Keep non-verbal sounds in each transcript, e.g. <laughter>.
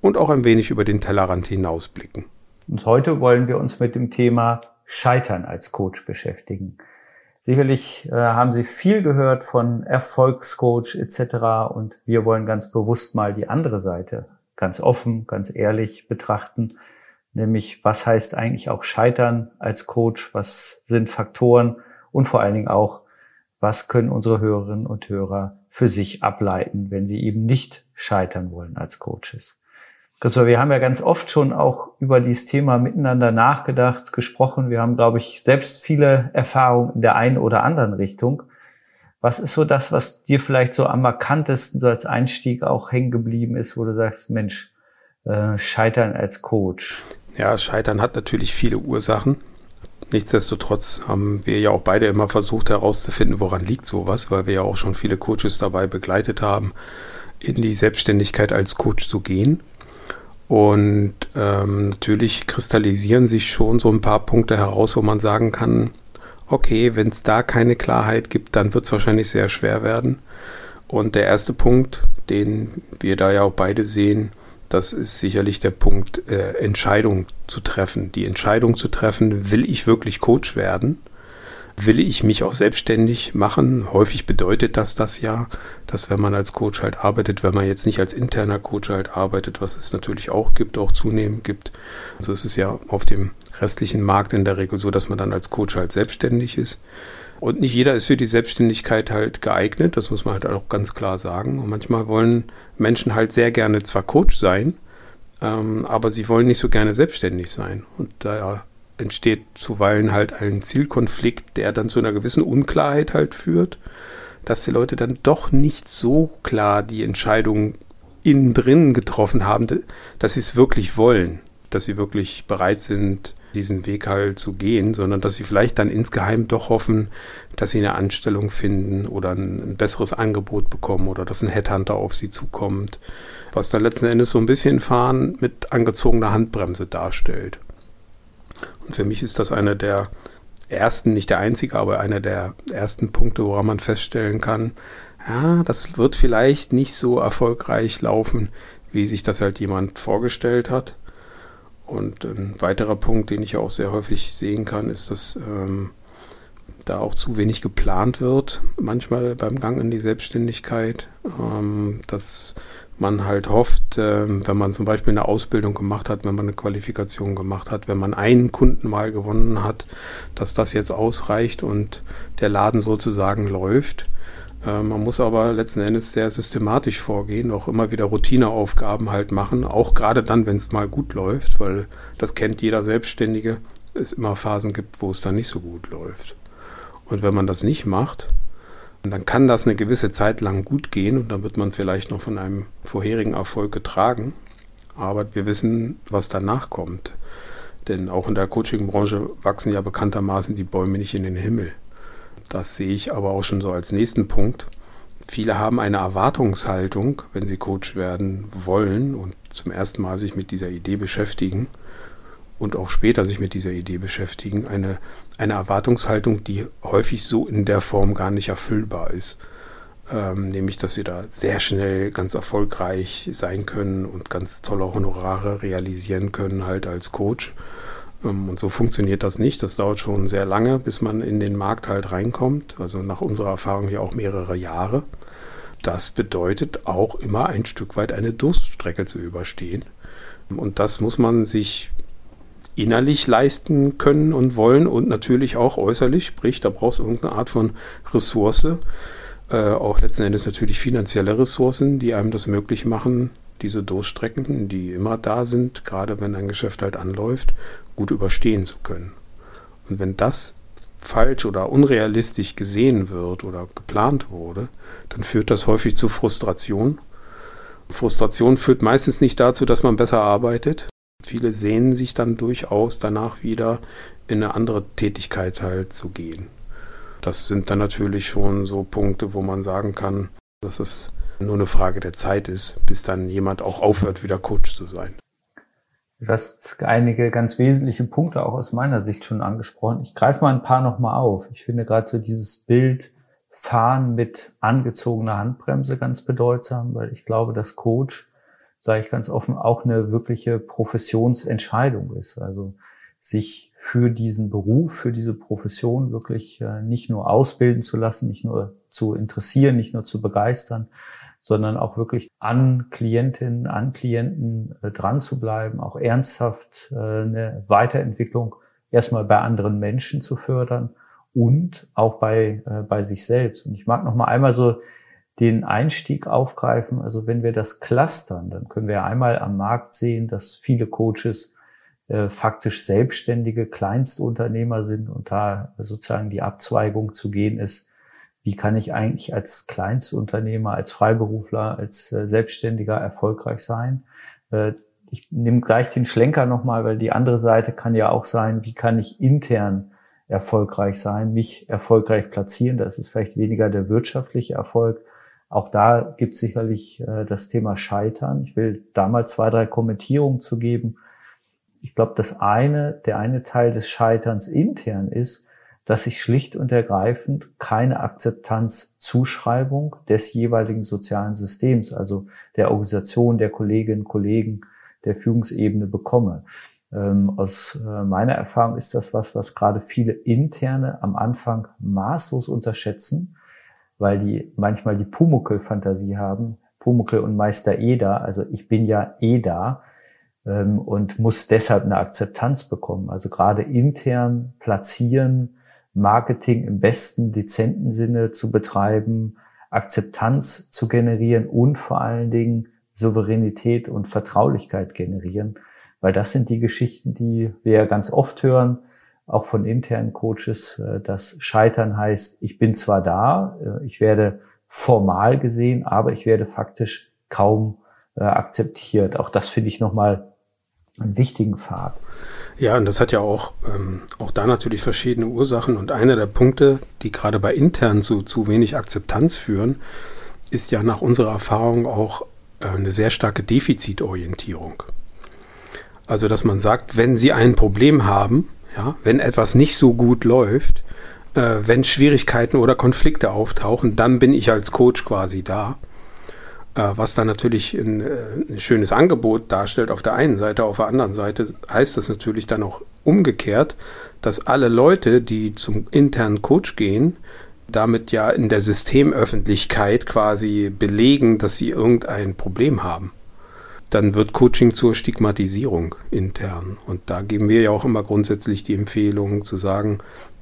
und auch ein wenig über den Tellerrand hinausblicken. Und heute wollen wir uns mit dem Thema Scheitern als Coach beschäftigen. Sicherlich äh, haben Sie viel gehört von Erfolgscoach etc. Und wir wollen ganz bewusst mal die andere Seite ganz offen, ganz ehrlich betrachten. Nämlich, was heißt eigentlich auch Scheitern als Coach? Was sind Faktoren? Und vor allen Dingen auch, was können unsere Hörerinnen und Hörer für sich ableiten, wenn sie eben nicht scheitern wollen als Coaches? Christopher, wir haben ja ganz oft schon auch über dieses Thema miteinander nachgedacht, gesprochen. Wir haben, glaube ich, selbst viele Erfahrungen in der einen oder anderen Richtung. Was ist so das, was dir vielleicht so am markantesten so als Einstieg auch hängen geblieben ist, wo du sagst, Mensch, äh, Scheitern als Coach? Ja, Scheitern hat natürlich viele Ursachen. Nichtsdestotrotz haben wir ja auch beide immer versucht herauszufinden, woran liegt sowas, weil wir ja auch schon viele Coaches dabei begleitet haben, in die Selbstständigkeit als Coach zu gehen. Und ähm, natürlich kristallisieren sich schon so ein paar Punkte heraus, wo man sagen kann, okay, wenn es da keine Klarheit gibt, dann wird es wahrscheinlich sehr schwer werden. Und der erste Punkt, den wir da ja auch beide sehen, das ist sicherlich der Punkt, äh, Entscheidung zu treffen. Die Entscheidung zu treffen, will ich wirklich Coach werden? Will ich mich auch selbstständig machen. Häufig bedeutet das das ja, dass wenn man als Coach halt arbeitet, wenn man jetzt nicht als interner Coach halt arbeitet, was es natürlich auch gibt, auch zunehmend gibt. Also es ist ja auf dem restlichen Markt in der Regel so, dass man dann als Coach halt selbstständig ist. Und nicht jeder ist für die Selbstständigkeit halt geeignet, das muss man halt auch ganz klar sagen. Und manchmal wollen Menschen halt sehr gerne zwar Coach sein, ähm, aber sie wollen nicht so gerne selbstständig sein. Und da entsteht zuweilen halt ein Zielkonflikt, der dann zu einer gewissen Unklarheit halt führt, dass die Leute dann doch nicht so klar die Entscheidung innen drin getroffen haben, dass sie es wirklich wollen, dass sie wirklich bereit sind, diesen Weg halt zu gehen, sondern dass sie vielleicht dann insgeheim doch hoffen, dass sie eine Anstellung finden oder ein, besseres Angebot bekommen oder dass ein Headhunter auf sie zukommt, was dann letzten Endes so ein bisschen Fahren mit angezogener Handbremse darstellt. Und für mich ist das einer der ersten, nicht der einzige, aber einer der ersten Punkte, woran man feststellen kann, ja, das wird vielleicht nicht so erfolgreich laufen, wie sich das halt jemand vorgestellt hat. Und ein weiterer Punkt, den ich auch sehr häufig sehen kann, ist, dass ähm, da auch zu wenig geplant wird, manchmal beim Gang in die Selbstständigkeit, ähm, dass man halt hofft, äh, wenn man zum Beispiel eine Ausbildung gemacht hat, wenn man eine Qualifikation gemacht hat, wenn man einen Kunden mal gewonnen hat, dass das jetzt ausreicht und der Laden sozusagen läuft. Äh, man muss aber letzten Endes sehr systematisch vorgehen, auch immer wieder Routineaufgaben halt machen, auch gerade dann, wenn es mal gut läuft, weil das kennt jeder Selbstständige, es immer Phasen gibt, wo es dann nicht so gut läuft. Und wenn man das nicht macht, dann kann das eine gewisse Zeit lang gut gehen und dann wird man vielleicht noch von einem vorherigen Erfolg getragen. Aber wir wissen, was danach kommt. Denn auch in der Coaching-Branche wachsen ja bekanntermaßen die Bäume nicht in den Himmel. Das sehe ich aber auch schon so als nächsten Punkt. Viele haben eine Erwartungshaltung, wenn sie Coach werden wollen und zum ersten Mal sich mit dieser Idee beschäftigen und auch später sich mit dieser Idee beschäftigen, eine, eine Erwartungshaltung, die häufig so in der Form gar nicht erfüllbar ist. Ähm, nämlich, dass sie da sehr schnell ganz erfolgreich sein können und ganz tolle Honorare realisieren können, halt als Coach. Ähm, und so funktioniert das nicht. Das dauert schon sehr lange, bis man in den Markt halt reinkommt. Also nach unserer Erfahrung hier auch mehrere Jahre. Das bedeutet auch immer ein Stück weit eine Durststrecke zu überstehen. Und das muss man sich innerlich leisten können und wollen und natürlich auch äußerlich, sprich, da brauchst du irgendeine Art von Ressource, äh, auch letzten Endes natürlich finanzielle Ressourcen, die einem das möglich machen, diese Durchstrecken, die immer da sind, gerade wenn ein Geschäft halt anläuft, gut überstehen zu können. Und wenn das falsch oder unrealistisch gesehen wird oder geplant wurde, dann führt das häufig zu Frustration. Frustration führt meistens nicht dazu, dass man besser arbeitet, viele sehnen sich dann durchaus danach wieder in eine andere Tätigkeit halt zu gehen. Das sind dann natürlich schon so Punkte, wo man sagen kann, dass es nur eine Frage der Zeit ist, bis dann jemand auch aufhört, wieder Coach zu sein. Du hast einige ganz wesentliche Punkte auch aus meiner Sicht schon angesprochen. Ich greife mal ein paar nochmal auf. Ich finde gerade so dieses Bild Fahren mit angezogener Handbremse ganz bedeutsam, weil ich glaube, dass Coach, sage ich ganz offen, auch eine wirkliche Professionsentscheidung ist. Also sich für diesen Beruf, für diese Profession wirklich äh, nicht nur ausbilden zu lassen, nicht nur zu interessieren, nicht nur zu begeistern, sondern auch wirklich an Klientinnen, an Klienten äh, dran zu bleiben, auch ernsthaft äh, eine Weiterentwicklung erstmal bei anderen Menschen zu fördern und auch bei, bei sich selbst. Und ich mag noch mal einmal so den Einstieg aufgreifen. Also wenn wir das clustern, dann können wir einmal am Markt sehen, dass viele Coaches äh, faktisch selbstständige Kleinstunternehmer sind und da sozusagen die Abzweigung zu gehen ist, wie kann ich eigentlich als Kleinstunternehmer, als Freiberufler, als äh, Selbstständiger erfolgreich sein. Äh, ich nehme gleich den Schlenker nochmal, weil die andere Seite kann ja auch sein, wie kann ich intern erfolgreich sein, mich erfolgreich platzieren. Das ist vielleicht weniger der wirtschaftliche Erfolg. Auch da gibt es sicherlich äh, das Thema Scheitern. Ich will da mal zwei, drei Kommentierungen zu geben. Ich glaube, das eine, der eine Teil des Scheiterns intern ist, dass ich schlicht und ergreifend keine Akzeptanzzuschreibung des jeweiligen sozialen Systems, also der Organisation, der Kolleginnen, Kollegen, der Führungsebene bekomme. Ähm, aus äh, meiner Erfahrung ist das was, was gerade viele Interne am Anfang maßlos unterschätzen, weil die manchmal die Pumuckel-Fantasie haben. Pumuckel und Meister Eda, also ich bin ja eh da ähm, und muss deshalb eine Akzeptanz bekommen. Also gerade intern platzieren, Marketing im besten, dezenten Sinne zu betreiben, Akzeptanz zu generieren und vor allen Dingen Souveränität und Vertraulichkeit generieren. Weil das sind die Geschichten, die wir ja ganz oft hören, auch von internen Coaches, äh, dass Scheitern heißt, ich bin zwar da, äh, ich werde formal gesehen, aber ich werde faktisch kaum äh, akzeptiert. Auch das finde ich nochmal einen wichtigen Pfad. Ja, und das hat ja auch, ähm, auch da natürlich verschiedene Ursachen. Und einer der Punkte, die gerade bei intern zu, zu wenig Akzeptanz führen, ist ja nach unserer Erfahrung auch äh, eine sehr starke Defizitorientierung. Also, dass man sagt, wenn Sie ein Problem haben, ja, wenn etwas nicht so gut läuft, äh, wenn Schwierigkeiten oder Konflikte auftauchen, dann bin ich als Coach quasi da. Äh, was dann natürlich ein, äh, ein, schönes Angebot darstellt auf der einen Seite, auf der anderen Seite heißt das natürlich dann auch umgekehrt, dass alle Leute, die zum internen Coach gehen, damit ja in der Systemöffentlichkeit quasi belegen, dass sie irgendein Problem haben. Dann wird Coaching zur Stigmatisierung intern. Und da geben wir ja auch immer grundsätzlich die Empfehlung zu sagen,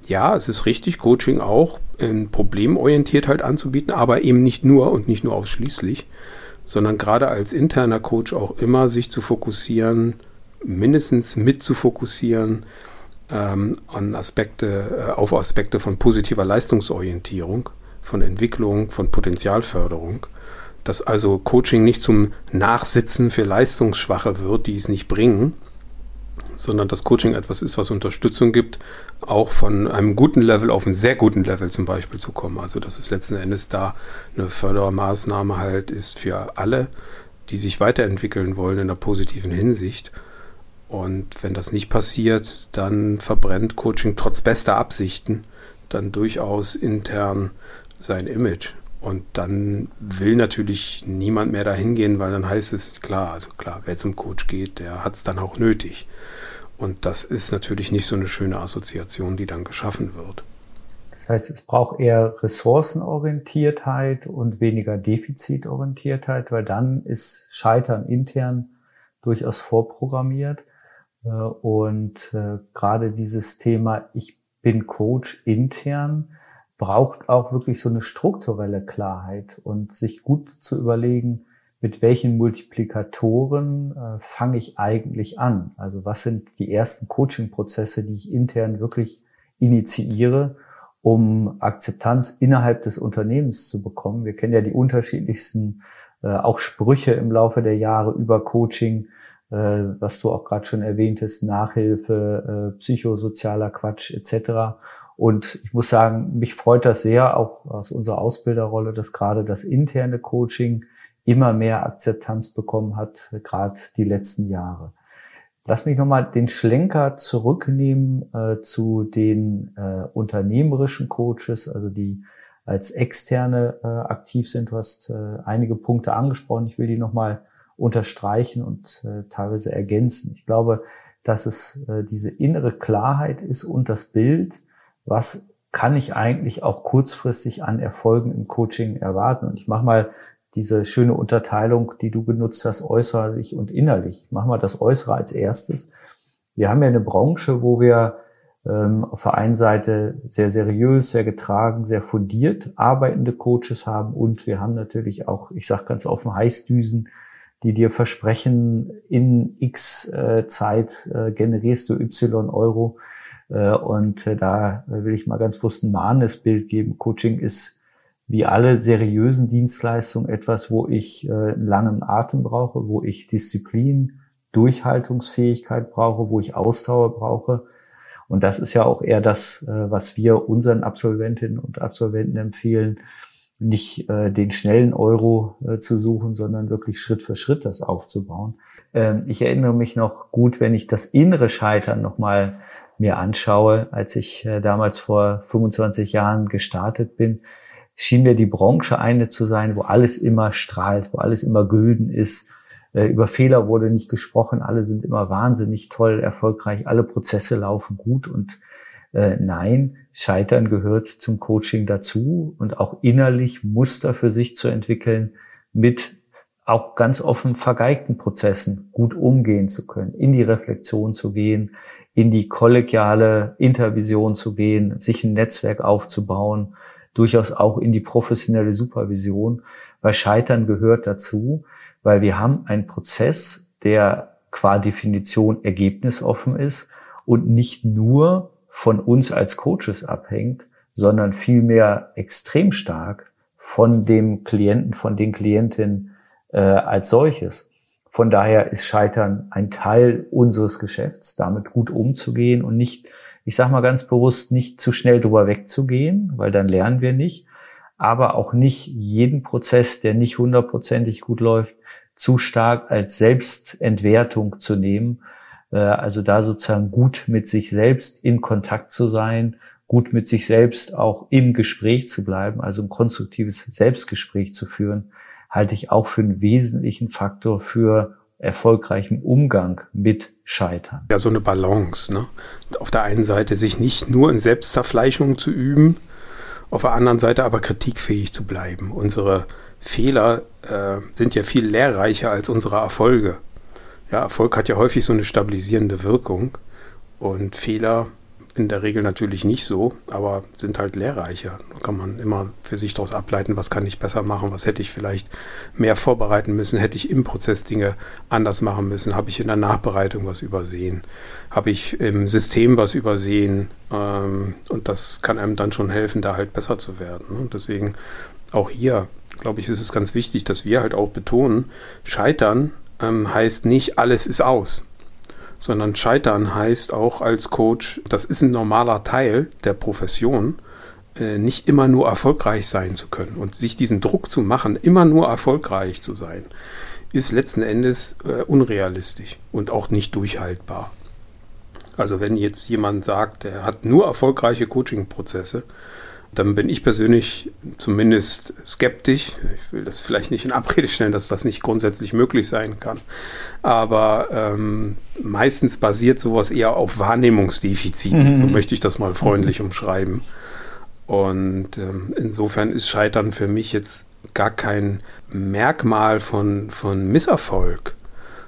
ja, es ist richtig, Coaching auch ähm, problemorientiert halt anzubieten, aber eben nicht nur und nicht nur ausschließlich, sondern gerade als interner Coach auch immer sich zu fokussieren, mindestens mit zu fokussieren ähm, an Aspekte, äh, auf Aspekte von positiver Leistungsorientierung, von Entwicklung, von Potenzialförderung. Dass also Coaching nicht zum Nachsitzen für Leistungsschwache wird, die es nicht bringen, sondern dass Coaching etwas ist, was Unterstützung gibt, auch von einem guten Level auf einen sehr guten Level zum Beispiel zu kommen. Also dass es letzten Endes da eine Fördermaßnahme halt ist für alle, die sich weiterentwickeln wollen in einer positiven Hinsicht. Und wenn das nicht passiert, dann verbrennt Coaching trotz bester Absichten dann durchaus intern sein Image. Und dann will natürlich niemand mehr dahin gehen, weil dann heißt es, klar, also klar, wer zum Coach geht, der hat es dann auch nötig. Und das ist natürlich nicht so eine schöne Assoziation, die dann geschaffen wird. Das heißt, es braucht eher Ressourcenorientiertheit und weniger Defizitorientiertheit, weil dann ist Scheitern intern durchaus vorprogrammiert. Äh, und äh, gerade dieses Thema, ich bin Coach intern, braucht auch wirklich so eine strukturelle Klarheit und sich gut zu überlegen, mit welchen Multiplikatoren äh, fange ich eigentlich an? Also was sind die ersten Coaching-Prozesse, die ich intern wirklich initiiere, um Akzeptanz innerhalb des Unternehmens zu bekommen? Wir kennen ja die unterschiedlichsten äh, auch Sprüche im Laufe der Jahre über Coaching, äh, was du auch gerade schon erwähntest, Nachhilfe, äh, psychosozialer Quatsch etc. Und ich muss sagen, mich freut das sehr, auch aus unserer Ausbilderrolle, dass gerade das interne Coaching immer mehr Akzeptanz bekommen hat, gerade die letzten Jahre. Lass mich nochmal den Schlenker zurücknehmen äh, zu den äh, unternehmerischen Coaches, also die als Externe äh, aktiv sind. Du hast äh, einige Punkte angesprochen. Ich will die nochmal unterstreichen und äh, teilweise ergänzen. Ich glaube, dass es äh, diese innere Klarheit ist und das Bild, was kann ich eigentlich auch kurzfristig an Erfolgen im Coaching erwarten. Und ich mache mal diese schöne Unterteilung, die du genutzt hast, äußerlich und innerlich. Ich mache mal das Äußere als erstes. Wir haben ja eine Branche, wo wir ähm, auf der einen Seite sehr seriös, sehr getragen, sehr fundiert arbeitende Coaches haben und wir haben natürlich auch, ich sage ganz offen, Heißdüsen, die dir versprechen, in X äh, Zeit äh, generierst du Y Euro. Äh, und äh, da will ich mal ganz bewusst ein mahnendes Bild geben. Coaching ist wie alle seriösen Dienstleistungen etwas, wo ich äh, einen langen Atem brauche, wo ich Disziplin, Durchhaltungsfähigkeit brauche, wo ich Ausdauer brauche. Und das ist ja auch eher das, was wir unseren Absolventinnen und Absolventen empfehlen, nicht den schnellen Euro zu suchen, sondern wirklich Schritt für Schritt das aufzubauen. Ähm, ich erinnere mich noch gut, wenn ich das innere Scheitern nochmal mir anschaue, als ich äh, damals vor 25 Jahren gestartet bin, schien mir die Branche eine zu sein, wo alles immer strahlt, wo alles immer gülden ist. Äh, über Fehler wurde nicht gesprochen, alle sind immer wahnsinnig toll, erfolgreich, alle Prozesse laufen gut und äh, nein, Scheitern gehört zum Coaching dazu und auch innerlich Muster für sich zu entwickeln, mit auch ganz offen vergeigten Prozessen gut umgehen zu können, in die Reflexion zu gehen, in die kollegiale Intervision zu gehen, sich ein Netzwerk aufzubauen, durchaus auch in die professionelle Supervision, weil Scheitern gehört dazu, weil wir haben einen Prozess, der qua Definition ergebnisoffen ist und nicht nur von uns als Coaches abhängt, sondern vielmehr extrem stark von dem Klienten, von den Klientinnen äh, als solches. Von daher ist Scheitern ein Teil unseres Geschäfts, damit gut umzugehen und nicht, ich sage mal ganz bewusst, nicht zu schnell drüber wegzugehen, weil dann lernen wir nicht, aber auch nicht jeden Prozess, der nicht hundertprozentig gut läuft, zu stark als Selbstentwertung zu nehmen, äh, also da sozusagen gut mit sich selbst in Kontakt zu sein, gut mit sich selbst auch im Gespräch zu bleiben, also ein konstruktives Selbstgespräch zu führen, halte ich auch für einen wesentlichen Faktor für erfolgreichen Umgang mit Scheitern. Ja, so eine Balance. Ne? Auf der einen Seite sich nicht nur in Selbstzerfleischung zu üben, auf der anderen Seite aber kritikfähig zu bleiben. Unsere Fehler äh, sind ja viel lehrreicher als unsere Erfolge. Ja, Erfolg hat ja häufig so eine stabilisierende Wirkung und Fehler in der Regel natürlich nicht so, aber sind halt lehrreicher. Da kann man immer für sich daraus ableiten, was kann ich besser machen, was hätte ich vielleicht mehr vorbereiten müssen, hätte ich im Prozess Dinge anders machen müssen, habe ich in der Nachbereitung was übersehen, habe ich im System was übersehen ähm, und das kann einem dann schon helfen, da halt besser zu werden. Und deswegen auch hier, glaube ich, ist es ganz wichtig, dass wir halt auch betonen, Scheitern ähm, heißt nicht, alles ist aus, sondern Scheitern heißt auch als Coach, das ist ein normaler Teil der Profession, äh, nicht immer nur erfolgreich sein zu können und sich diesen Druck zu machen, immer nur erfolgreich zu sein, ist letzten Endes äh, unrealistisch und auch nicht durchhaltbar. Also wenn jetzt jemand sagt, er hat nur erfolgreiche Coaching-Prozesse, dann bin ich persönlich zumindest skeptisch. Ich will das vielleicht nicht in Abrede stellen, dass das nicht grundsätzlich möglich sein kann. Aber ähm, meistens basiert sowas eher auf Wahrnehmungsdefiziten. Mhm. So möchte ich das mal freundlich umschreiben. Und ähm, insofern ist Scheitern für mich jetzt gar kein Merkmal von, von Misserfolg,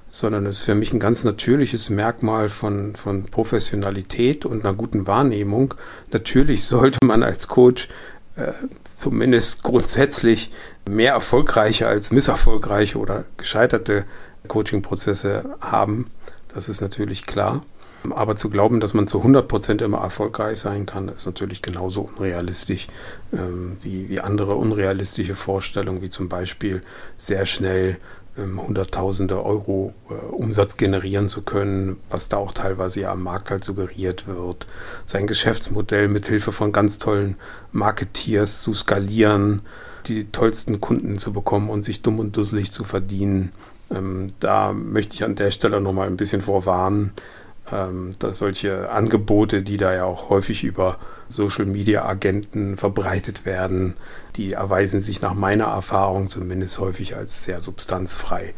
sondern es ist für mich ein ganz natürliches Merkmal von, von Professionalität und einer guten Wahrnehmung. Natürlich sollte man als Coach äh, zumindest grundsätzlich mehr erfolgreiche als misserfolgreiche oder gescheiterte Coaching-Prozesse haben. Das ist natürlich klar. Aber zu glauben, dass man zu 100% immer erfolgreich sein kann, ist natürlich genauso unrealistisch ähm, wie, wie andere unrealistische Vorstellungen, wie zum Beispiel sehr schnell ähm, Hunderttausende Euro äh, Umsatz generieren zu können, was da auch teilweise ja am Markt halt suggeriert wird. Sein Geschäftsmodell mit Hilfe von ganz tollen Marketeers zu skalieren, die tollsten Kunden zu bekommen und sich dumm und dusselig zu verdienen. Ähm, da möchte ich an der Stelle nochmal ein bisschen vorwarnen, ähm, solche Angebote, die da ja auch häufig über Social Media Agenten verbreitet werden, die erweisen sich nach meiner Erfahrung zumindest häufig als sehr substanzfrei.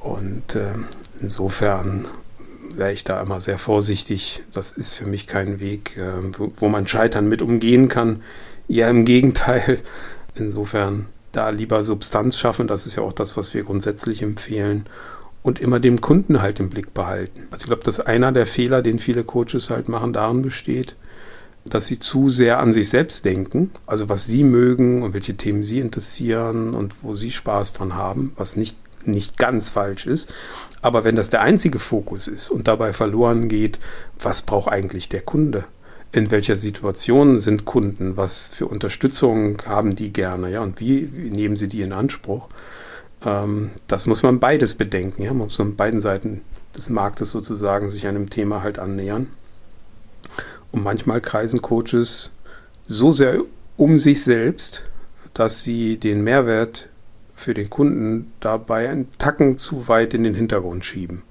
Und äh, insofern wäre ich da immer sehr vorsichtig. Das ist für mich kein Weg, äh, wo, wo man Scheitern mit umgehen kann. Ja, im Gegenteil. Insofern da lieber Substanz schaffen. Das ist ja auch das, was wir grundsätzlich empfehlen. Und immer den Kunden halt im Blick behalten. Also ich glaube, dass einer der Fehler, den viele Coaches halt machen, darin besteht, dass sie zu sehr an sich selbst denken, also was sie mögen und welche Themen sie interessieren und wo sie Spaß dran haben, was nicht, nicht ganz falsch ist. Aber wenn das der einzige Fokus ist und dabei verloren geht, was braucht eigentlich der Kunde? In welcher Situation sind Kunden? Was für Unterstützung haben die gerne? Ja, und wie nehmen sie die in Anspruch? Ähm, das muss man beides bedenken. Ja? Man muss an beiden Seiten des Marktes sozusagen sich einem Thema halt annähern. Und manchmal kreisen Coaches so sehr um sich selbst, dass sie den Mehrwert für den Kunden dabei einen Tacken zu weit in den Hintergrund schieben.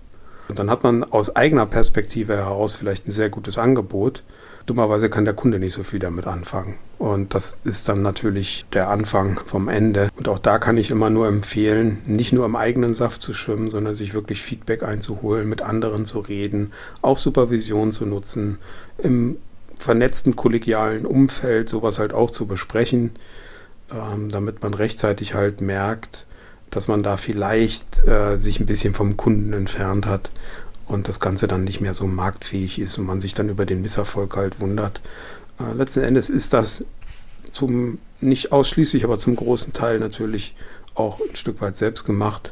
Und dann hat man aus eigener Perspektive heraus vielleicht ein sehr gutes Angebot. Dummerweise kann der Kunde nicht so viel damit anfangen. Und das ist dann natürlich der Anfang vom Ende. Und auch da kann ich immer nur empfehlen, nicht nur im eigenen Saft zu schwimmen, sondern sich wirklich Feedback einzuholen, mit anderen zu reden, auch Supervision zu nutzen, im vernetzten kollegialen Umfeld sowas halt auch zu besprechen, ähm, damit man rechtzeitig halt merkt, dass man da vielleicht äh, sich ein bisschen vom Kunden entfernt hat und das Ganze dann nicht mehr so marktfähig ist und man sich dann über den Misserfolg halt wundert. Äh, letzten Endes ist das zum, nicht ausschließlich, aber zum großen Teil natürlich auch ein Stück weit selbst gemacht.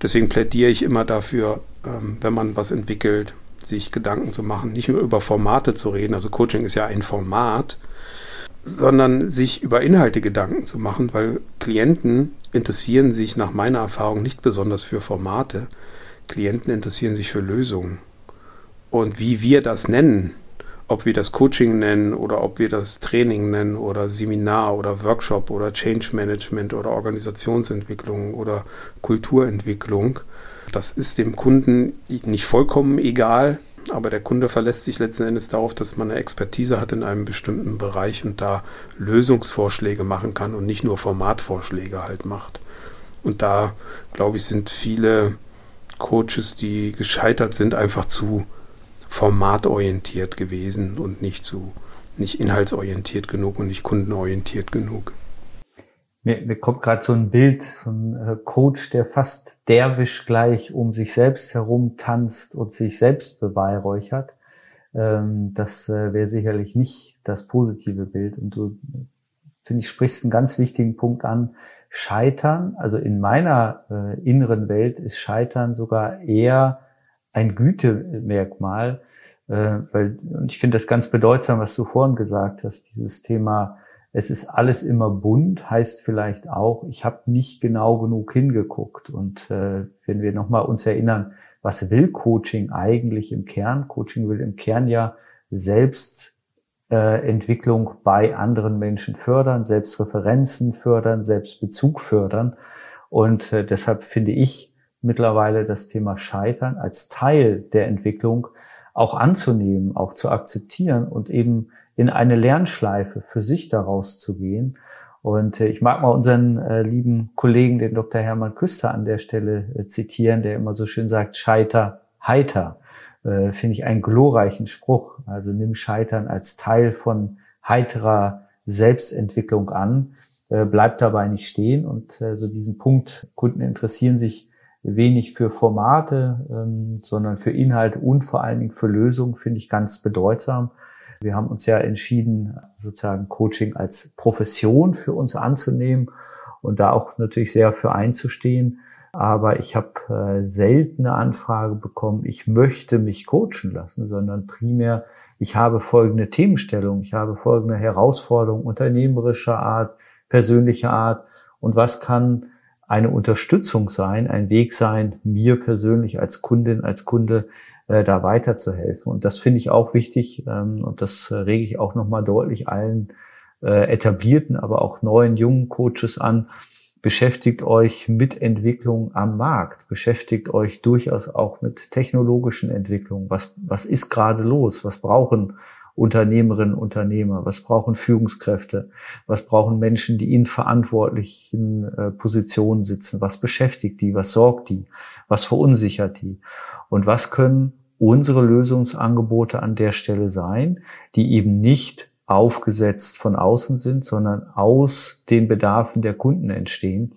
Deswegen plädiere ich immer dafür, ähm, wenn man was entwickelt, sich Gedanken zu machen, nicht nur über Formate zu reden, also Coaching ist ja ein Format, sondern sich über Inhalte Gedanken zu machen, weil Klienten interessieren sich nach meiner Erfahrung nicht besonders für Formate. Klienten interessieren sich für Lösungen. Und wie wir das nennen, ob wir das Coaching nennen oder ob wir das Training nennen oder Seminar oder Workshop oder Change Management oder Organisationsentwicklung oder Kulturentwicklung, das ist dem Kunden nicht vollkommen egal, aber der Kunde verlässt sich letzten Endes darauf, dass man eine Expertise hat in einem bestimmten Bereich und da Lösungsvorschläge machen kann und nicht nur Formatvorschläge halt macht. Und da, glaube ich, sind viele Coaches, die gescheitert sind, einfach zu formatorientiert gewesen und nicht zu nicht inhaltsorientiert genug und nicht kundenorientiert genug. Mir, mir kommt gerade so ein Bild, so ein äh, Coach, der fast derwisch gleich um sich selbst herum tanzt und sich selbst beweihräuchert. Ähm, das äh, wäre sicherlich nicht das positive Bild. Und du, finde ich, sprichst einen ganz wichtigen Punkt an. Scheitern, also in meiner äh, inneren Welt ist Scheitern sogar eher ein Gütemerkmal, äh, weil, und ich finde das ganz bedeutsam, was du vorhin gesagt hast, dieses Thema es ist alles immer bunt, heißt vielleicht auch, ich habe nicht genau genug hingeguckt. Und äh, wenn wir nochmal uns erinnern, was will Coaching eigentlich im Kern? Coaching will im Kern ja Selbstentwicklung äh, bei anderen Menschen fördern, Selbstreferenzen fördern, Selbstbezug fördern. Und äh, deshalb finde ich mittlerweile das Thema Scheitern als Teil der Entwicklung auch anzunehmen, auch zu akzeptieren und eben in eine Lernschleife für sich daraus zu gehen. Und äh, ich mag mal unseren äh, lieben Kollegen, den Dr. Hermann Küster an der Stelle äh, zitieren, der immer so schön sagt, Scheiter heiter. Äh, Finde ich einen glorreichen Spruch. Also nimm Scheitern als Teil von heiterer Selbstentwicklung an, äh, bleib dabei nicht stehen. Und äh, so diesen Punkt, Kunden interessieren sich wenig für Formate, ähm, sondern für Inhalt und vor allen Dingen für Lösungen, finde ich ganz bedeutsam. Wir haben uns ja entschieden, sozusagen Coaching als Profession für uns anzunehmen und da auch natürlich sehr für einzustehen. Aber ich habe äh, selten eine Anfrage bekommen, ich möchte mich coachen lassen, sondern primär, ich habe folgende Themenstellung, ich habe folgende Herausforderung unternehmerischer Art, persönlicher Art und was kann eine Unterstützung sein, ein Weg sein, mir persönlich als Kundin, als Kunde äh, da weiterzuhelfen. Und das finde ich auch wichtig ähm, und das äh, rege ich auch nochmal deutlich allen äh, etablierten, aber auch neuen jungen Coaches an. Beschäftigt euch mit Entwicklung am Markt, beschäftigt euch durchaus auch mit technologischen Entwicklungen. Was, was ist gerade los? Was brauchen Unternehmerinnen, Unternehmer? Was brauchen Führungskräfte? Was brauchen Menschen, die in verantwortlichen äh, Positionen sitzen? Was beschäftigt die? Was sorgt die? Was verunsichert die? Und was können unsere Lösungsangebote an der Stelle sein, die eben nicht aufgesetzt von außen sind, sondern aus den Bedarfen der Kunden entstehen.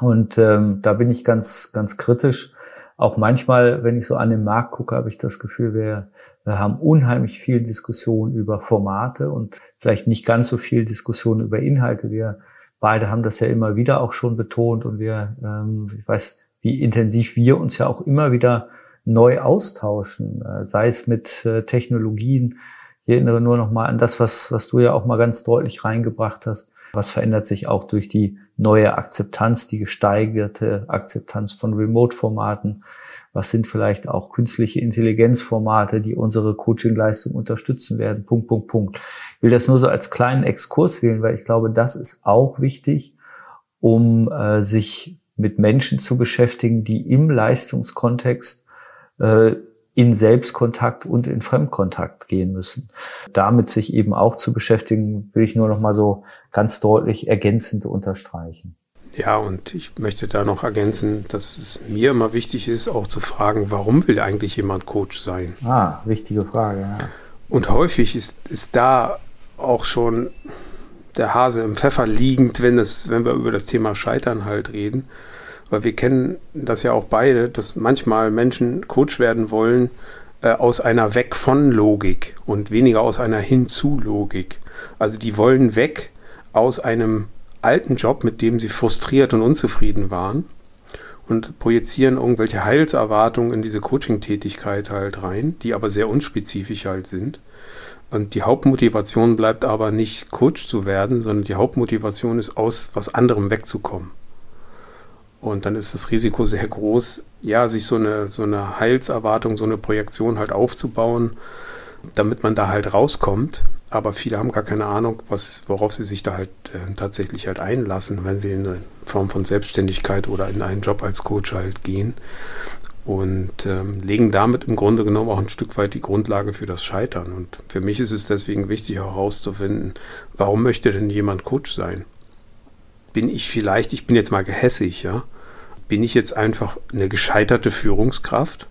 Und ähm, da bin ich ganz, ganz kritisch. Auch manchmal, wenn ich so an den Markt gucke, habe ich das Gefühl, wir wir haben unheimlich viel Diskussion über Formate und vielleicht nicht ganz so viel Diskussion über Inhalte. Wir beide haben das ja immer wieder auch schon betont und wir, ähm, ich weiß, wie intensiv wir uns ja auch immer wieder neu austauschen, äh, sei es mit äh, Technologien. Ich erinnere nur noch mal an das, was, was du ja auch mal ganz deutlich reingebracht hast. Was verändert sich auch durch die neue Akzeptanz, die gesteigerte Akzeptanz von Remote-Formaten? Was sind vielleicht auch künstliche Intelligenzformate, die unsere Coachingleistung unterstützen werden, Punkt, Punkt, Punkt. Ich will das nur so als kleinen Exkurs wählen, weil ich glaube, das ist auch wichtig, um äh, sich mit Menschen zu beschäftigen, die im Leistungskontext äh, in Selbstkontakt und in Fremdkontakt gehen müssen. Damit sich eben auch zu beschäftigen, will ich nur noch mal so ganz deutlich ergänzend unterstreichen. Ja, und ich möchte da noch ergänzen, dass es mir immer wichtig ist, auch zu fragen, warum will eigentlich jemand Coach sein? Ah, wichtige Frage, ja. Und häufig ist, ist da auch schon der Hase im Pfeffer liegend, wenn, es, wenn wir über das Thema Scheitern halt reden. Weil wir kennen das ja auch beide, dass manchmal Menschen Coach werden wollen äh, aus einer Weg von Logik und weniger aus einer Hinzu Logik. Also die wollen weg aus einem alten Job, mit dem sie frustriert und unzufrieden waren und projizieren irgendwelche Heilserwartungen in diese Coaching-Tätigkeit halt rein, die aber sehr unspezifisch halt sind. Und die Hauptmotivation bleibt aber nicht Coach zu werden, sondern die Hauptmotivation ist aus was anderem wegzukommen. Und dann ist das Risiko sehr groß, ja, sich so eine, so eine Heilserwartung, so eine Projektion halt aufzubauen, damit man da halt rauskommt aber viele haben gar keine Ahnung, was, worauf sie sich da halt äh, tatsächlich halt einlassen, wenn sie in eine Form von Selbstständigkeit oder in einen Job als Coach halt gehen und ähm, legen damit im Grunde genommen auch ein Stück weit die Grundlage für das Scheitern. Und für mich ist es deswegen wichtig herauszufinden, warum möchte denn jemand Coach sein? Bin ich vielleicht, ich bin jetzt mal gehässig, ja, bin ich jetzt einfach eine gescheiterte Führungskraft?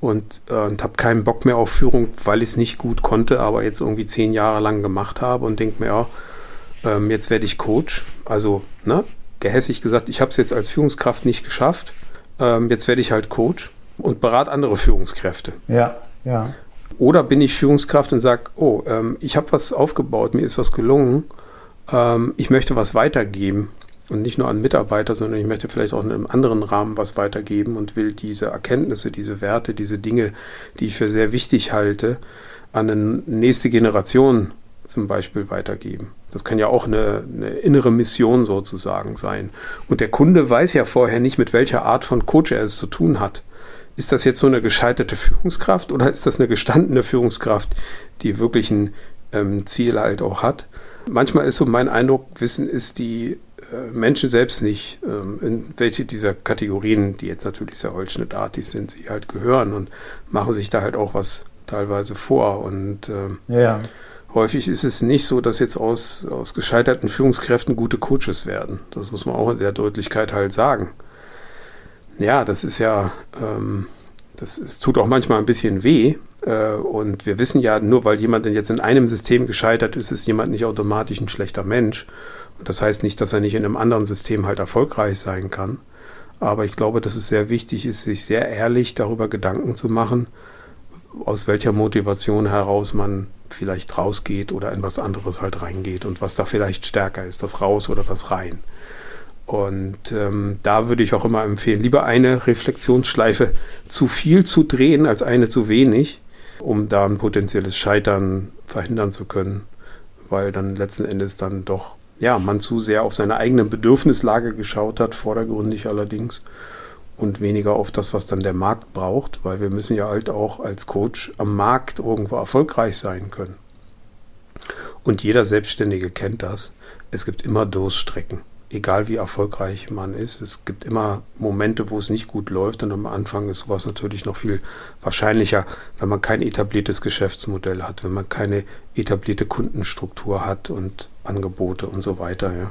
Und, äh, und habe keinen Bock mehr auf Führung, weil ich es nicht gut konnte, aber jetzt irgendwie zehn Jahre lang gemacht habe und denke mir, ja, ähm, jetzt werde ich Coach. Also, ne, gehässig gesagt, ich habe es jetzt als Führungskraft nicht geschafft. Ähm, jetzt werde ich halt Coach und berate andere Führungskräfte. Ja, ja. Oder bin ich Führungskraft und sage, oh, ähm, ich habe was aufgebaut, mir ist was gelungen, ähm, ich möchte was weitergeben und nicht nur an Mitarbeiter, sondern ich möchte vielleicht auch in einem anderen Rahmen was weitergeben und will diese Erkenntnisse, diese Werte, diese Dinge, die ich für sehr wichtig halte, an eine nächste Generation zum Beispiel weitergeben. Das kann ja auch eine, eine, innere Mission sozusagen sein. Und der Kunde weiß ja vorher nicht, mit welcher Art von Coach er es zu tun hat. Ist das jetzt so eine gescheiterte Führungskraft oder ist das eine gestandene Führungskraft, die wirklich ein ähm, Ziel halt auch hat? Manchmal ist so mein Eindruck, Wissen ist die Menschen selbst nicht, ähm, in welche dieser Kategorien, die jetzt natürlich sehr holzschnittartig sind, sie halt gehören und machen sich da halt auch was teilweise vor. Und ähm, ja. häufig ist es nicht so, dass jetzt aus, aus gescheiterten Führungskräften gute Coaches werden. Das muss man auch in der Deutlichkeit halt sagen. Ja, das ist ja, ähm, das es tut auch manchmal ein bisschen weh. Äh, und wir wissen ja, nur weil jemand denn jetzt in einem System gescheitert ist, ist jemand nicht automatisch ein schlechter Mensch. Das heißt nicht, dass er nicht in einem anderen System halt erfolgreich sein kann. Aber ich glaube, dass es sehr wichtig ist, sich sehr ehrlich darüber Gedanken zu machen, aus welcher Motivation heraus man vielleicht rausgeht oder in was anderes halt reingeht und was da vielleicht stärker ist, das Raus oder das Rein. Und ähm, da würde ich auch immer empfehlen, lieber eine Reflexionsschleife zu viel zu drehen als eine zu wenig, um da ein potenzielles Scheitern verhindern zu können, weil dann letzten Endes dann doch ja, man zu sehr auf seine eigene Bedürfnislage geschaut hat, vordergründig allerdings, und weniger auf das, was dann der Markt braucht, weil wir müssen ja halt auch als Coach am Markt irgendwo erfolgreich sein können. Und jeder Selbstständige kennt das. Es gibt immer Durststrecken egal wie erfolgreich man ist, es gibt immer Momente, wo es nicht gut läuft und am Anfang ist sowas natürlich noch viel wahrscheinlicher, wenn man kein etabliertes Geschäftsmodell hat, wenn man keine etablierte Kundenstruktur hat und Angebote und so weiter. Ja.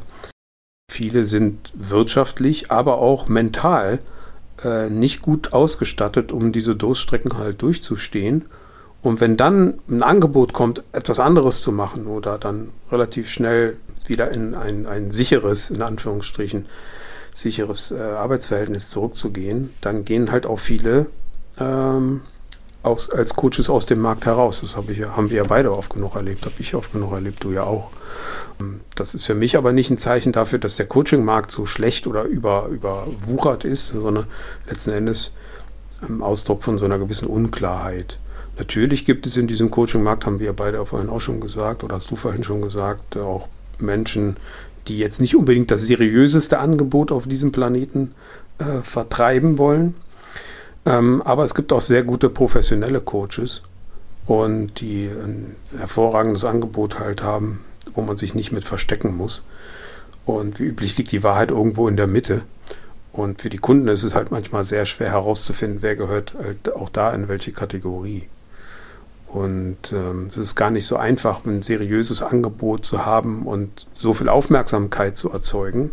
Viele sind wirtschaftlich, aber auch mental äh, nicht gut ausgestattet, um diese Durststrecken halt durchzustehen. Und wenn dann ein Angebot kommt, etwas anderes zu machen oder dann relativ schnell wieder in ein, ein sicheres, in Anführungsstrichen, sicheres äh, Arbeitsverhältnis zurückzugehen, dann gehen halt auch viele ähm, aus, als Coaches aus dem Markt heraus. Das hab ich, haben wir ja beide oft genug erlebt, habe ich oft genug erlebt, du ja auch. Ähm, das ist für mich aber nicht ein Zeichen dafür, dass der Coaching-Markt so schlecht oder über, überwuchert ist, sondern letzten Endes ein Ausdruck von so einer gewissen Unklarheit. Natürlich gibt es in diesem Coaching-Markt, haben wir ja beide vorhin auch schon gesagt, oder hast du vorhin schon gesagt, auch Menschen, die jetzt nicht unbedingt das seriöseste Angebot auf diesem Planeten äh, vertreiben wollen. Ähm, aber es gibt auch sehr gute professionelle Coaches und die ein hervorragendes Angebot halt haben, wo man sich nicht mit verstecken muss. Und wie üblich liegt die Wahrheit irgendwo in der Mitte. Und für die Kunden ist es halt manchmal sehr schwer herauszufinden, wer gehört halt auch da in welche Kategorie. Und ähm, es ist gar nicht so einfach, ein seriöses Angebot zu haben und so viel Aufmerksamkeit zu erzeugen,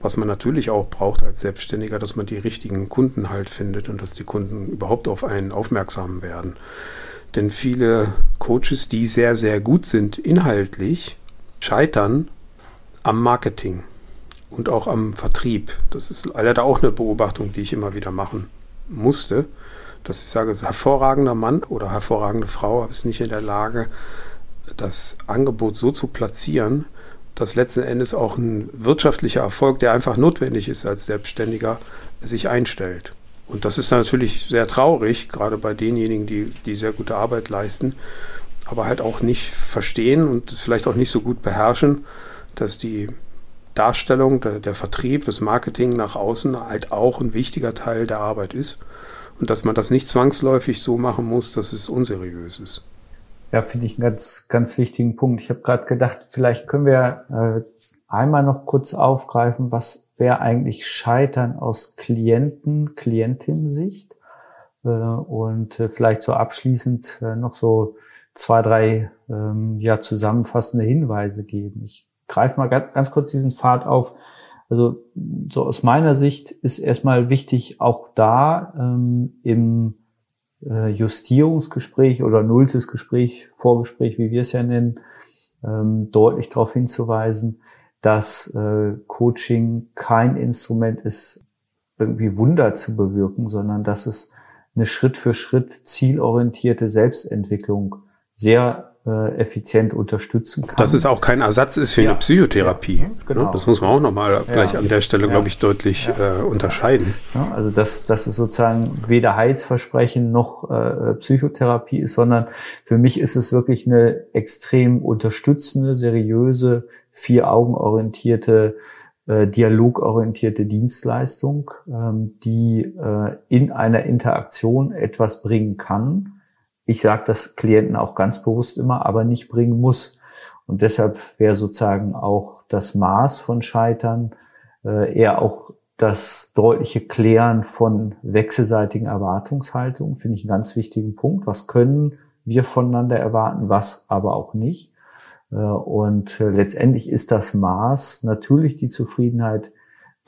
was man natürlich auch braucht als Selbstständiger, dass man die richtigen Kunden halt findet und dass die Kunden überhaupt auf einen aufmerksam werden. Denn viele Coaches, die sehr, sehr gut sind inhaltlich, scheitern am Marketing und auch am Vertrieb. Das ist leider auch eine Beobachtung, die ich immer wieder machen musste dass ich sage, hervorragender Mann oder hervorragende Frau ist nicht in der Lage, das Angebot so zu platzieren, dass letzten Endes auch ein wirtschaftlicher Erfolg, der einfach notwendig ist als Selbstständiger, sich einstellt. Und das ist natürlich sehr traurig, gerade bei denjenigen, die, die sehr gute Arbeit leisten, aber halt auch nicht verstehen und vielleicht auch nicht so gut beherrschen, dass die Darstellung, der, der Vertrieb, das Marketing nach außen halt auch ein wichtiger Teil der Arbeit ist und dass man das nicht zwangsläufig so machen muss, dass es unseriös ist. Ja, finde ich einen ganz, ganz wichtigen Punkt. Ich habe gerade gedacht, vielleicht können wir äh, einmal noch kurz aufgreifen, was wäre eigentlich Scheitern aus Klienten, Klientin-Sicht äh, und äh, vielleicht so abschließend äh, noch so zwei, drei ähm, ja zusammenfassende Hinweise geben. Ich greife mal ganz, ganz kurz diesen Pfad auf. Also so aus meiner Sicht ist erstmal wichtig, auch da ähm, im äh, Justierungsgespräch oder nulltes Gespräch, Vorgespräch, wie wir es ja nennen, ähm, deutlich darauf hinzuweisen, dass äh, Coaching kein Instrument ist, irgendwie Wunder zu bewirken, sondern dass es eine Schritt für Schritt zielorientierte Selbstentwicklung sehr äh, effizient unterstützen kann. Dass es auch kein Ersatz ist für ja. eine Psychotherapie. Ja, genau. Das muss man auch nochmal gleich an der Stelle, glaube ich, deutlich äh, unterscheiden. also dass, dass es sozusagen weder Heilsversprechen noch äh, Psychotherapie ist, sondern für mich ist es wirklich eine extrem unterstützende, seriöse, vier Augen orientierte äh, dialogorientierte Dienstleistung, ähm, die äh, in einer Interaktion etwas bringen kann, ich sage das Klienten auch ganz bewusst immer, aber nicht bringen muss. Und deshalb wäre sozusagen auch das Maß von Scheitern äh, eher auch das deutliche Klären von wechselseitigen Erwartungshaltungen, finde ich einen ganz wichtigen Punkt. Was können wir voneinander erwarten, was aber auch nicht. Äh, und äh, letztendlich ist das Maß natürlich die Zufriedenheit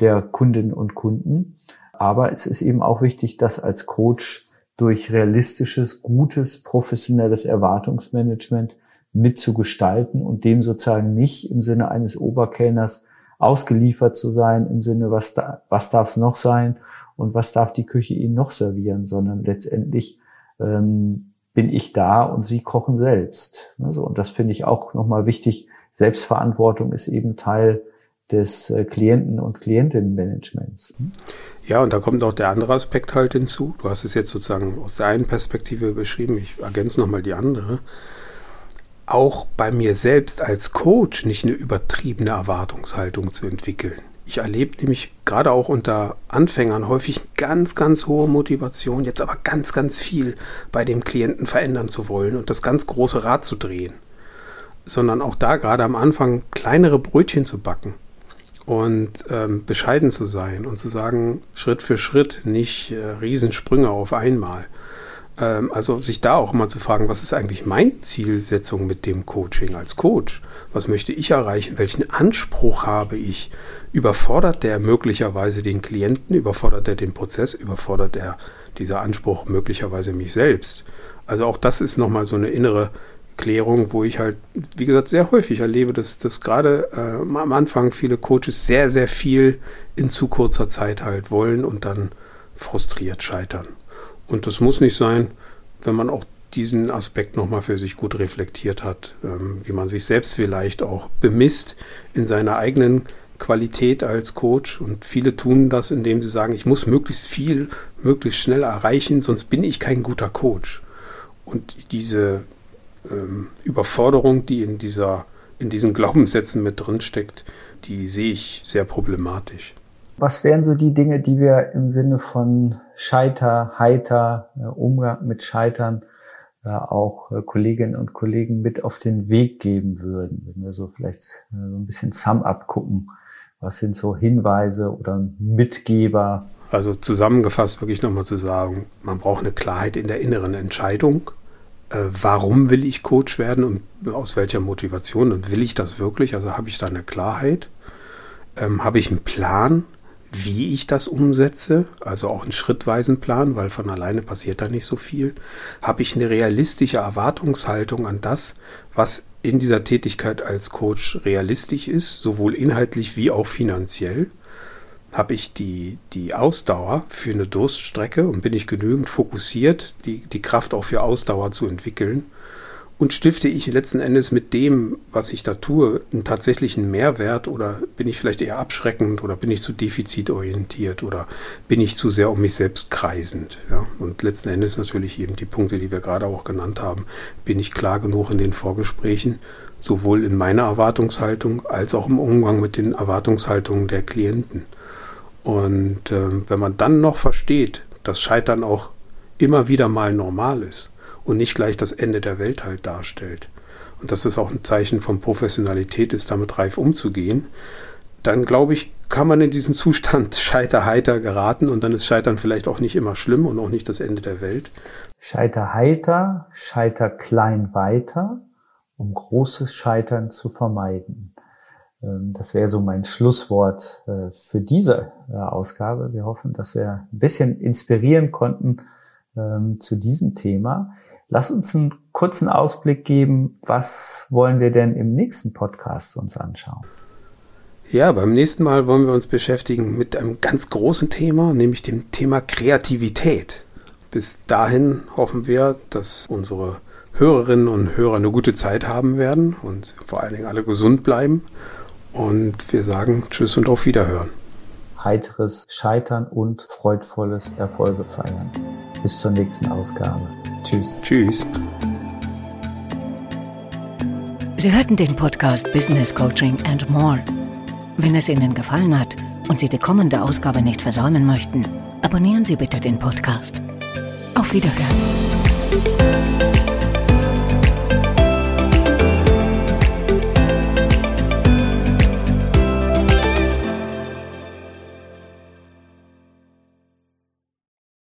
der Kundinnen und Kunden. Aber es ist eben auch wichtig, dass als Coach durch realistisches, gutes, professionelles Erwartungsmanagement mitzugestalten und dem sozusagen nicht im Sinne eines Oberkellners ausgeliefert zu sein, im Sinne, was, da, was darf es noch sein und was darf die Küche Ihnen noch servieren, sondern letztendlich ähm, bin ich da und Sie kochen selbst. Also, und das finde ich auch nochmal wichtig. Selbstverantwortung ist eben Teil des äh, Klienten- und Klientinnenmanagements. Ja, und da kommt auch der andere Aspekt halt hinzu. Du hast es jetzt sozusagen aus der einen Perspektive beschrieben, ich ergänze nochmal die andere. auch bei mir selbst als Coach nicht eine übertriebene Erwartungshaltung zu entwickeln. Ich erlebe nämlich gerade auch unter Anfängern häufig ganz, ganz hohe Motivation, jetzt aber ganz, ganz viel bei dem Klienten verändern zu wollen und das ganz große Rad zu drehen. Sondern auch da gerade am Anfang kleinere Brötchen zu backen und ähm, bescheiden zu sein und zu sagen, Schritt für Schritt, nicht äh, Riesensprünge auf einmal. Ähm, also sich da auch mal zu fragen, was ist eigentlich meine Zielsetzung mit dem Coaching als Coach? Was möchte ich erreichen? Welchen Anspruch habe ich? Überfordert der möglicherweise den Klienten? Überfordert er den Prozess? Überfordert er dieser Anspruch möglicherweise mich selbst? Also auch das ist nochmal so eine innere Klärung, wo ich halt, wie gesagt, sehr häufig erlebe, dass, dass gerade äh, am Anfang viele Coaches sehr, sehr viel in zu kurzer Zeit halt wollen und dann frustriert scheitern. Und das muss nicht sein, wenn man auch diesen Aspekt nochmal für sich gut reflektiert hat, ähm, wie man sich selbst vielleicht auch bemisst in seiner eigenen Qualität als Coach. Und viele tun das, indem sie sagen, ich muss möglichst viel, möglichst schnell erreichen, sonst bin ich kein guter Coach. Und diese ähm, Überforderung, die in, dieser, in diesen Glaubenssätzen mit drinsteckt, die sehe ich sehr problematisch. Was wären so die Dinge, die wir im Sinne von Scheiter, Heiter, äh, Umgang mit Scheitern äh, auch äh, Kolleginnen und Kollegen mit auf den Weg geben würden? Wenn wir so vielleicht so ein bisschen Sum-up gucken. Was sind so Hinweise oder Mitgeber? Also zusammengefasst wirklich nochmal zu sagen, man braucht eine Klarheit in der inneren Entscheidung. Warum will ich Coach werden und aus welcher Motivation und will ich das wirklich? Also habe ich da eine Klarheit? Ähm, habe ich einen Plan? wie ich das umsetze, also auch einen schrittweisen Plan, weil von alleine passiert da nicht so viel, habe ich eine realistische Erwartungshaltung an das, was in dieser Tätigkeit als Coach realistisch ist, sowohl inhaltlich wie auch finanziell. Habe ich die, die Ausdauer für eine Durststrecke und bin ich genügend fokussiert, die, die Kraft auch für Ausdauer zu entwickeln und stifte ich letzten Endes mit dem, was ich da tue, einen tatsächlichen Mehrwert oder bin ich vielleicht eher abschreckend oder bin ich zu defizitorientiert oder bin ich zu sehr um mich selbst kreisend? Ja? Und letzten Endes natürlich eben die Punkte, die wir gerade auch genannt haben, bin ich klar genug in den Vorgesprächen, sowohl in meiner Erwartungshaltung als auch im Umgang mit den Erwartungshaltungen der Klienten. Und äh, wenn man dann noch versteht, dass Scheitern auch immer wieder mal normal ist, und nicht gleich das Ende der Welt halt darstellt. Und dass es auch ein Zeichen von Professionalität ist, damit reif umzugehen, dann glaube ich, kann man in diesen Zustand <laughs> scheiterheiter geraten und dann ist Scheitern vielleicht auch nicht immer schlimm und auch nicht das Ende der Welt. Scheiterheiter, scheiter klein weiter, um großes Scheitern zu vermeiden. Ähm, das wäre so mein Schlusswort äh, für diese äh, Ausgabe. Wir hoffen, dass wir ein bisschen inspirieren konnten ähm, zu diesem Thema. Lass uns einen kurzen Ausblick geben. Was wollen wir denn im nächsten Podcast uns anschauen? Ja, beim nächsten Mal wollen wir uns beschäftigen mit einem ganz großen Thema, nämlich dem Thema Kreativität. Bis dahin hoffen wir, dass unsere Hörerinnen und Hörer eine gute Zeit haben werden und vor allen Dingen alle gesund bleiben. Und wir sagen Tschüss und auf Wiederhören. Heiteres Scheitern und freudvolles Erfolge feiern. Bis zur nächsten Ausgabe. Tschüss. Tschüss. Sie hörten den Podcast Business Coaching and More. Wenn es Ihnen gefallen hat und Sie die kommende Ausgabe nicht versäumen möchten, abonnieren Sie bitte den Podcast. Auf Wiederhören.